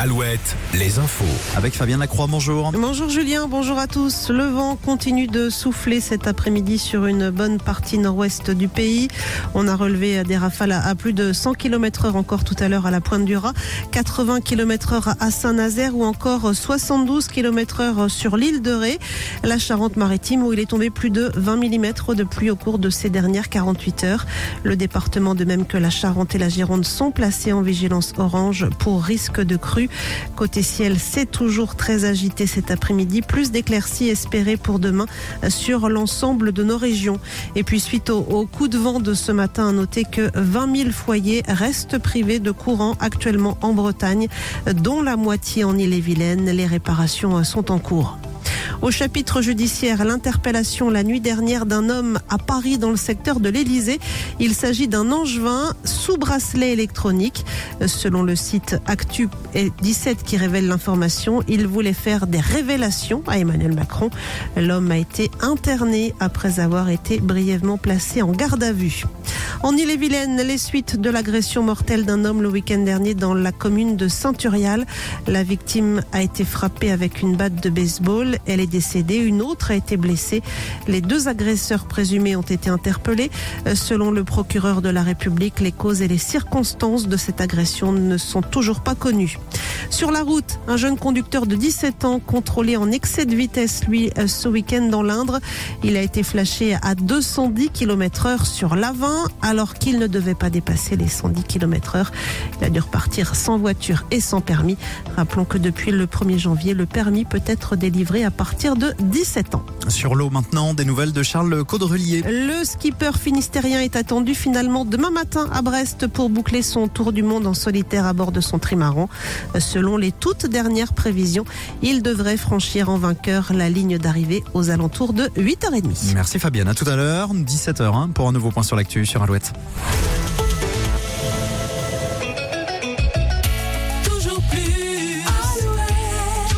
Alouette, les infos. Avec Fabien Lacroix, bonjour. Bonjour Julien, bonjour à tous. Le vent continue de souffler cet après-midi sur une bonne partie nord-ouest du pays. On a relevé des rafales à plus de 100 km heure encore tout à l'heure à la pointe du Raz, 80 km heure à Saint-Nazaire ou encore 72 km heure sur l'île de Ré, la Charente-Maritime où il est tombé plus de 20 mm de pluie au cours de ces dernières 48 heures. Le département de même que la Charente et la Gironde sont placés en vigilance orange pour risque de crue. Côté ciel, c'est toujours très agité cet après-midi. Plus d'éclaircies espérées pour demain sur l'ensemble de nos régions. Et puis suite au, coup de vent de ce matin, à noter que 20 000 foyers restent privés de courant actuellement en Bretagne, dont la moitié en Ille-et-Vilaine. Les réparations sont en cours. Au chapitre judiciaire, l'interpellation la nuit dernière d'un homme à Paris dans le secteur de l'Elysée. Il s'agit d'un angevin sous bracelet électronique. Selon le site Actu 17 qui révèle l'information, il voulait faire des révélations à Emmanuel Macron. L'homme a été interné après avoir été brièvement placé en garde à vue. En Ille-et-Vilaine, les suites de l'agression mortelle d'un homme le week-end dernier dans la commune de Saint-Urial. La victime a été frappée avec une batte de baseball. Elle est décédée. Une autre a été blessée. Les deux agresseurs présumés ont été interpellés. Selon le procureur de la République, les causes et les circonstances de cette agression ne sont toujours pas connues. Sur la route, un jeune conducteur de 17 ans contrôlé en excès de vitesse, lui, ce week-end dans l'Indre. Il a été flashé à 210 km heure sur l'Avin alors qu'il ne devait pas dépasser les 110 km heure. Il a dû repartir sans voiture et sans permis. Rappelons que depuis le 1er janvier, le permis peut être délivré à partir de 17 ans. Sur l'eau maintenant, des nouvelles de Charles Caudrelier. Le skipper finistérien est attendu finalement demain matin à Brest pour boucler son tour du monde en solitaire à bord de son trimaran. Selon les toutes dernières prévisions, il devrait franchir en vainqueur la ligne d'arrivée aux alentours de 8h30. Merci Fabienne, à tout à l'heure, 17h, hein, pour un nouveau point sur l'actu sur Alouette.